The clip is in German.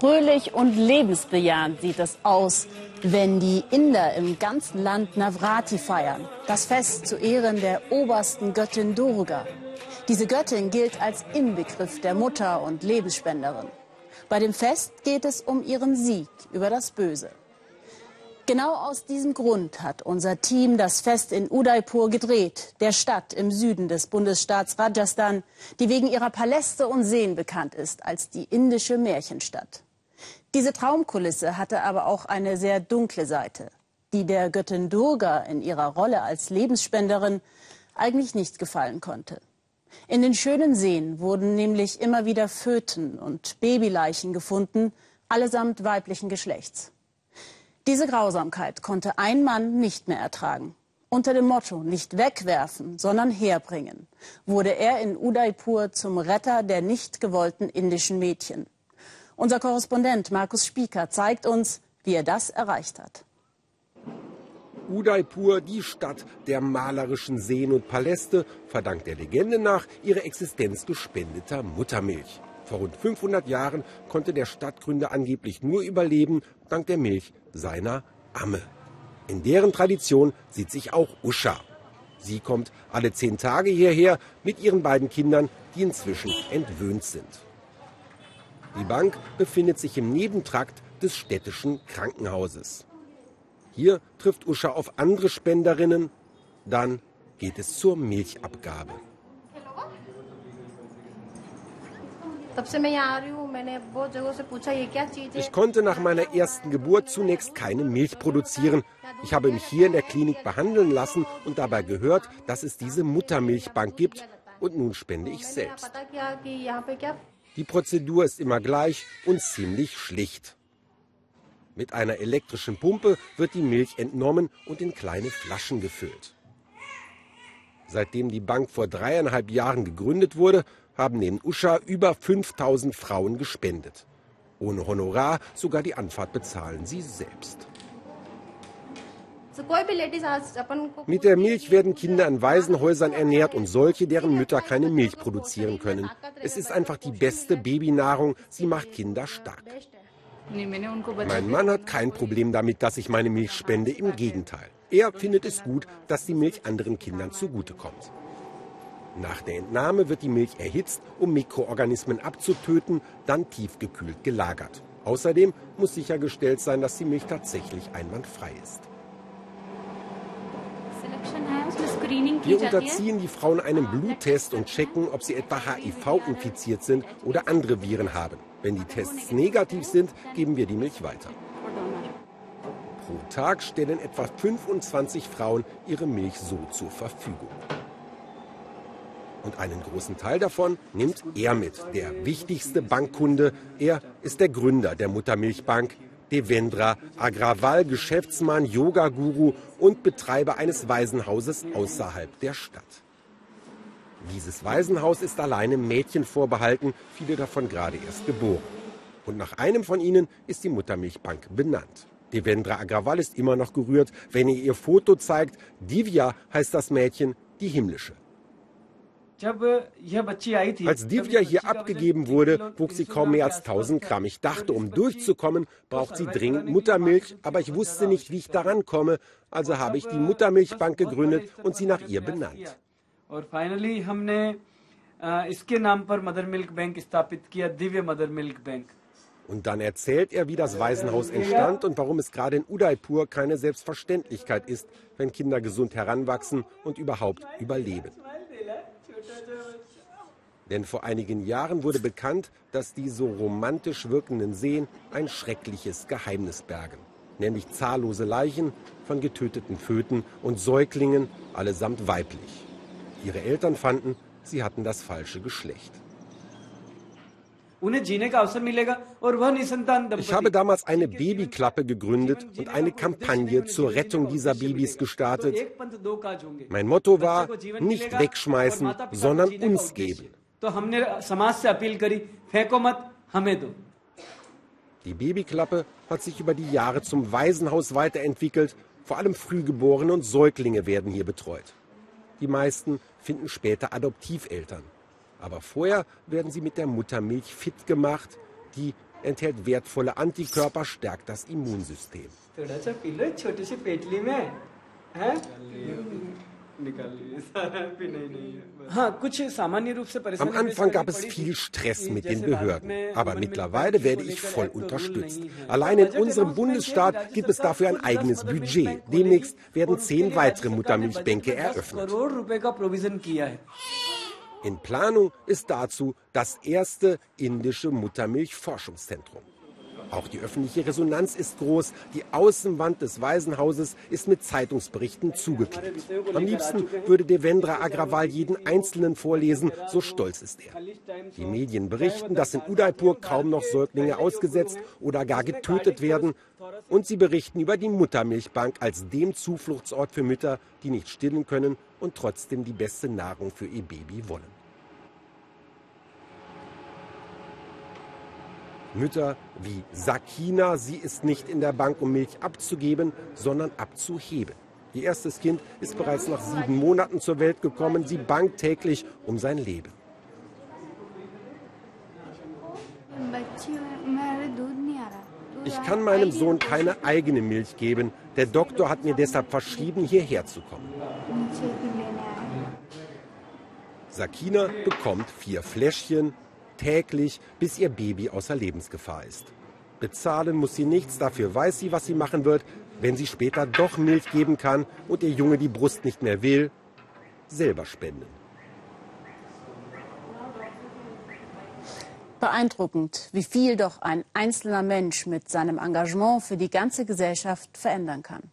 Fröhlich und lebensbejahend sieht es aus, wenn die Inder im ganzen Land Navrati feiern. Das Fest zu Ehren der obersten Göttin Durga. Diese Göttin gilt als Inbegriff der Mutter und Lebensspenderin. Bei dem Fest geht es um ihren Sieg über das Böse. Genau aus diesem Grund hat unser Team das Fest in Udaipur gedreht, der Stadt im Süden des Bundesstaats Rajasthan, die wegen ihrer Paläste und Seen bekannt ist als die indische Märchenstadt. Diese Traumkulisse hatte aber auch eine sehr dunkle Seite, die der Göttin Durga in ihrer Rolle als Lebensspenderin eigentlich nicht gefallen konnte. In den schönen Seen wurden nämlich immer wieder Föten und Babyleichen gefunden, allesamt weiblichen Geschlechts. Diese Grausamkeit konnte ein Mann nicht mehr ertragen. Unter dem Motto nicht wegwerfen, sondern herbringen, wurde er in Udaipur zum Retter der nicht gewollten indischen Mädchen. Unser Korrespondent Markus Spieker zeigt uns, wie er das erreicht hat. Udaipur, die Stadt der malerischen Seen und Paläste, verdankt der Legende nach ihre Existenz gespendeter Muttermilch. Vor rund 500 Jahren konnte der Stadtgründer angeblich nur überleben dank der Milch seiner Amme. In deren Tradition sieht sich auch Usha. Sie kommt alle zehn Tage hierher mit ihren beiden Kindern, die inzwischen entwöhnt sind. Die Bank befindet sich im Nebentrakt des städtischen Krankenhauses. Hier trifft Usha auf andere Spenderinnen. Dann geht es zur Milchabgabe. Ich konnte nach meiner ersten Geburt zunächst keine Milch produzieren. Ich habe mich hier in der Klinik behandeln lassen und dabei gehört, dass es diese Muttermilchbank gibt. Und nun spende ich selbst. Die Prozedur ist immer gleich und ziemlich schlicht. Mit einer elektrischen Pumpe wird die Milch entnommen und in kleine Flaschen gefüllt. Seitdem die Bank vor dreieinhalb Jahren gegründet wurde, haben neben Usha über 5000 Frauen gespendet. Ohne Honorar, sogar die Anfahrt bezahlen sie selbst. Mit der Milch werden Kinder in Waisenhäusern ernährt und solche, deren Mütter keine Milch produzieren können. Es ist einfach die beste Babynahrung. Sie macht Kinder stark. Mein Mann hat kein Problem damit, dass ich meine Milch spende. Im Gegenteil. Er findet es gut, dass die Milch anderen Kindern zugutekommt. Nach der Entnahme wird die Milch erhitzt, um Mikroorganismen abzutöten, dann tiefgekühlt gelagert. Außerdem muss sichergestellt sein, dass die Milch tatsächlich einwandfrei ist. Wir unterziehen die Frauen einem Bluttest und checken, ob sie etwa HIV infiziert sind oder andere Viren haben. Wenn die Tests negativ sind, geben wir die Milch weiter. Pro Tag stellen etwa 25 Frauen ihre Milch so zur Verfügung. Und einen großen Teil davon nimmt er mit, der wichtigste Bankkunde. Er ist der Gründer der Muttermilchbank, Devendra Agrawal, Geschäftsmann, Yoga-Guru und Betreiber eines Waisenhauses außerhalb der Stadt. Dieses Waisenhaus ist alleine Mädchen vorbehalten, viele davon gerade erst geboren. Und nach einem von ihnen ist die Muttermilchbank benannt. Devendra Agrawal ist immer noch gerührt, wenn er ihr Foto zeigt. Divya heißt das Mädchen, die himmlische. Als Divya hier abgegeben wurde, wog sie kaum mehr als 1000 Gramm. Ich dachte, um durchzukommen, braucht sie dringend Muttermilch, aber ich wusste nicht, wie ich daran komme. Also habe ich die Muttermilchbank gegründet und sie nach ihr benannt. Und dann erzählt er, wie das Waisenhaus entstand und warum es gerade in Udaipur keine Selbstverständlichkeit ist, wenn Kinder gesund heranwachsen und überhaupt überleben. Denn vor einigen Jahren wurde bekannt, dass die so romantisch wirkenden Seen ein schreckliches Geheimnis bergen. Nämlich zahllose Leichen von getöteten Föten und Säuglingen, allesamt weiblich. Ihre Eltern fanden, sie hatten das falsche Geschlecht. Ich habe damals eine Babyklappe gegründet und eine Kampagne zur Rettung dieser Babys gestartet. Mein Motto war, nicht wegschmeißen, sondern uns geben. Die Babyklappe hat sich über die Jahre zum Waisenhaus weiterentwickelt. Vor allem Frühgeborene und Säuglinge werden hier betreut. Die meisten finden später Adoptiveltern. Aber vorher werden sie mit der Muttermilch fit gemacht, die enthält wertvolle Antikörper, stärkt das Immunsystem. Am Anfang gab es viel Stress mit den Behörden, aber mittlerweile werde ich voll unterstützt. Allein in unserem Bundesstaat gibt es dafür ein eigenes Budget. Demnächst werden zehn weitere Muttermilchbänke eröffnet. In Planung ist dazu das erste indische Muttermilchforschungszentrum. Auch die öffentliche Resonanz ist groß. Die Außenwand des Waisenhauses ist mit Zeitungsberichten zugeklebt. Am liebsten würde Devendra Agrawal jeden einzelnen vorlesen, so stolz ist er. Die Medien berichten, dass in Udaipur kaum noch Säuglinge ausgesetzt oder gar getötet werden. Und sie berichten über die Muttermilchbank als dem Zufluchtsort für Mütter, die nicht stillen können und trotzdem die beste Nahrung für ihr Baby wollen. Mütter wie Sakina, sie ist nicht in der Bank, um Milch abzugeben, sondern abzuheben. Ihr erstes Kind ist bereits nach sieben Monaten zur Welt gekommen. Sie bangt täglich um sein Leben. Ich kann meinem Sohn keine eigene Milch geben. Der Doktor hat mir deshalb verschrieben, hierher zu kommen. Sakina bekommt vier Fläschchen täglich, bis ihr Baby außer Lebensgefahr ist. Bezahlen muss sie nichts, dafür weiß sie, was sie machen wird, wenn sie später doch Milch geben kann und ihr Junge die Brust nicht mehr will, selber spenden. Beeindruckend, wie viel doch ein einzelner Mensch mit seinem Engagement für die ganze Gesellschaft verändern kann.